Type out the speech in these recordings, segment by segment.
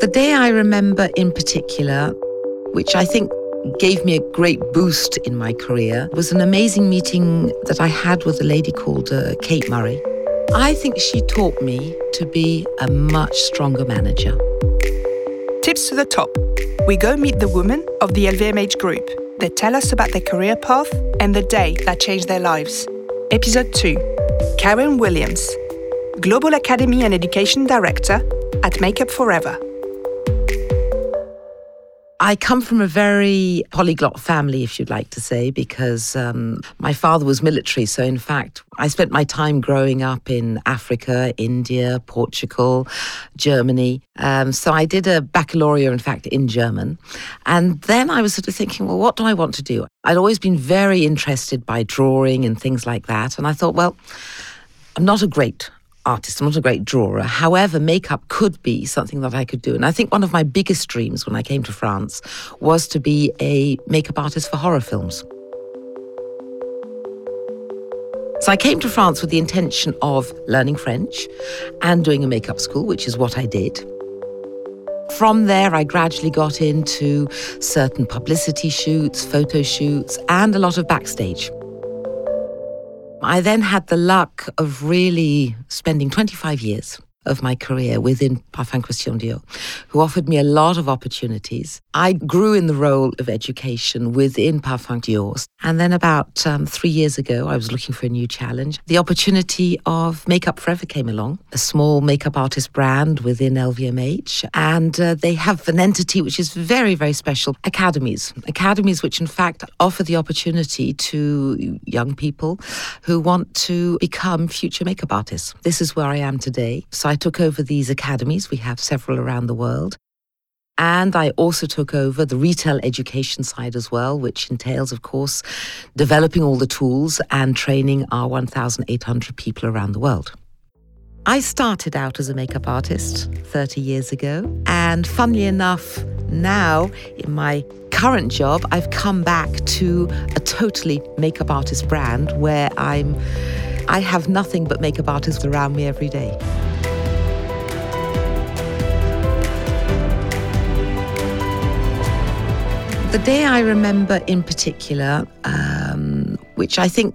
The day I remember in particular, which I think gave me a great boost in my career, was an amazing meeting that I had with a lady called uh, Kate-Mary. I think she taught me to be a much stronger manager. Tips to the top. We go meet the women of the LVMH group. They tell us about their career path and the day that changed their lives. Episode 2 Karen Williams, Global Academy and Education Director at Make Up For Ever. I come from a very polyglot family, if you'd like to say, because um, my father was military. So, in fact, I spent my time growing up in Africa, India, Portugal, Germany. Um, so, I did a baccalaureate, in fact, in German. And then I was sort of thinking, well, what do I want to do? I'd always been very interested by drawing and things like that. And I thought, well, I'm not a great artist. I'm not a great drawer. However, makeup could be something that I could do. And I think one of my biggest dreams when I came to France was to be a makeup artist for horror films. So I came to France with the intention of learning French and doing a makeup school, which is what I did. From there, I gradually got into certain publicity shoots, photo shoots, and a lot of backstage. I then had the luck of really spending 25 years of my career within Parfum Christian Dior, who offered me a lot of opportunities. I grew in the role of education within Parfum Dior. And then about um, three years ago, I was looking for a new challenge. The opportunity of Make Up For Ever came along, a small makeup artist brand within LVMH. And uh, they have an entity which is very, very special academies. Academies which, in fact, offer the opportunity to young people who want to become future makeup artists. This is where I am today. So I I took over these academies. We have several around the world. And I also took over the retail education side as well, which entails, of course, developing all the tools and training our 1,800 people around the world. I started out as a makeup artist 30 years ago. And funnily enough, now in my current job, I've come back to a totally makeup artist brand where I'm I have nothing but makeup artists around me every day. The day I remember in particular, um, which I think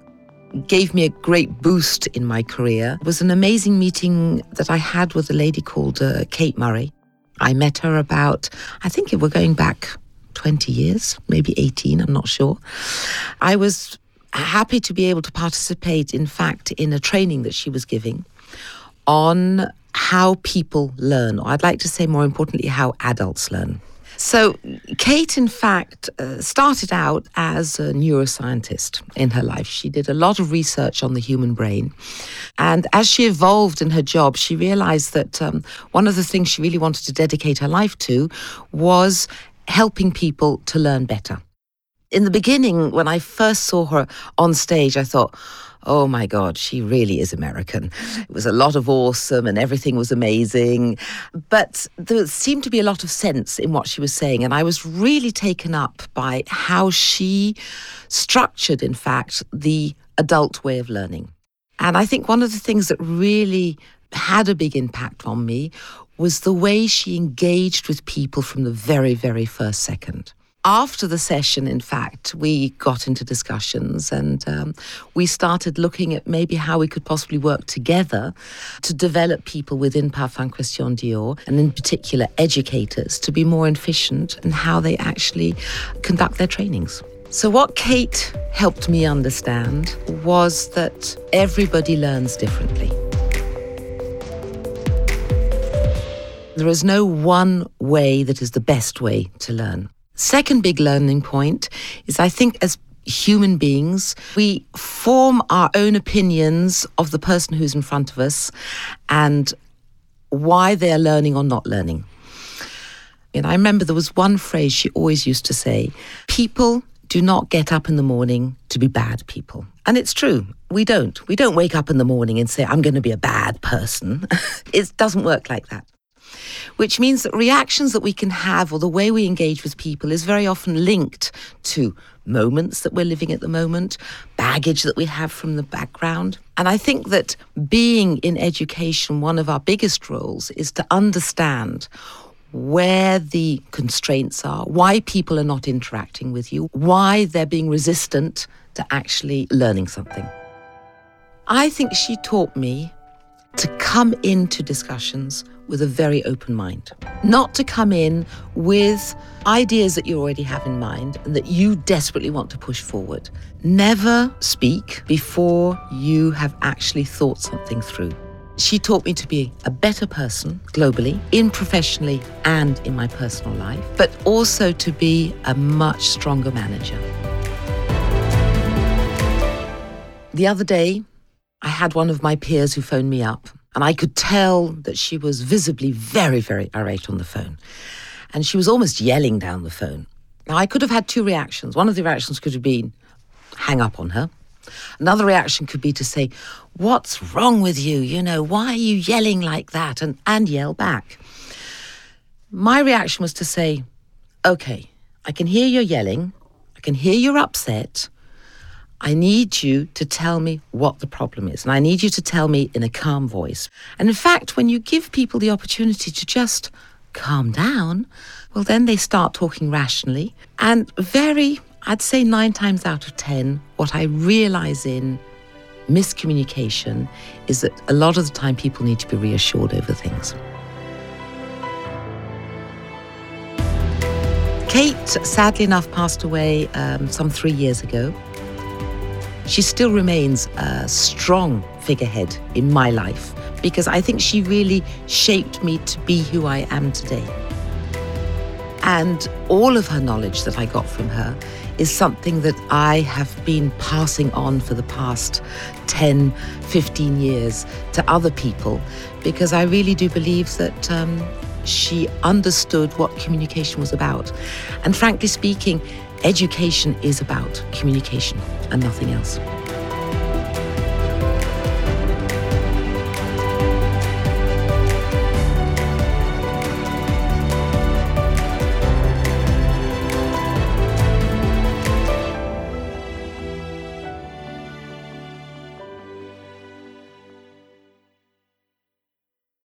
gave me a great boost in my career, was an amazing meeting that I had with a lady called uh, Kate-Mary. I met her about, I think we're going back 20 years, maybe 18, I'm not sure. I was happy to be able to participate, in fact, in a training that she was giving on how people learn, or I'd like to say more importantly, how adults learn. So, Kate, in fact, uh, started out as a neuroscientist in her life. She did a lot of research on the human brain. And as she evolved in her job, she realized that um, one of the things she really wanted to dedicate her life to was helping people to learn better. In the beginning, when I first saw her on stage, I thought, oh my God, she really is American. It was a lot of awesome and everything was amazing. But there seemed to be a lot of sense in what she was saying. And I was really taken up by how she structured, in fact, the adult way of learning. And I think one of the things that really had a big impact on me was the way she engaged with people from the very, very first second after the session, in fact, we got into discussions and um, we started looking at maybe how we could possibly work together to develop people within Parfum Christian Dior and, in particular, educators to be more efficient in how they actually conduct their trainings. So, what Kate helped me understand was that everybody learns differently. There is no one way that is the best way to learn. Second big learning point is I think as human beings, we form our own opinions of the person who's in front of us and why they're learning or not learning. And I remember there was one phrase she always used to say people do not get up in the morning to be bad people. And it's true. We don't. We don't wake up in the morning and say, I'm going to be a bad person. it doesn't work like that which means that reactions that we can have or the way we engage with people is very often linked to moments that we're living at the moment, baggage that we have from the background. And I think that being in education, one of our biggest roles is to understand where the constraints are, why people are not interacting with you, why they're being resistant to actually learning something. I think she taught me to come into discussions with a very open mind, not to come in with ideas that you already have in mind and that you desperately want to push forward. Never speak before you have actually thought something through. She taught me to be a better person globally, in professionally and in my personal life, but also to be a much stronger manager. The other day, I had one of my peers who phoned me up, and I could tell that she was visibly very, very irate on the phone. And she was almost yelling down the phone. Now, I could have had two reactions. One of the reactions could have been hang up on her. Another reaction could be to say, What's wrong with you? You know, why are you yelling like that? And, and yell back. My reaction was to say, Okay, I can hear you're yelling. I can hear you're upset. I need you to tell me what the problem is. And I need you to tell me in a calm voice. And in fact, when you give people the opportunity to just calm down, well, then they start talking rationally. And very, I'd say nine times out of 10, what I realize in miscommunication is that a lot of the time people need to be reassured over things. Kate, sadly enough, passed away um, some three years ago. She still remains a strong figurehead in my life because I think she really shaped me to be who I am today. And all of her knowledge that I got from her is something that I have been passing on for the past 10, 15 years to other people because I really do believe that um, she understood what communication was about. And frankly speaking, education is about communication and nothing else.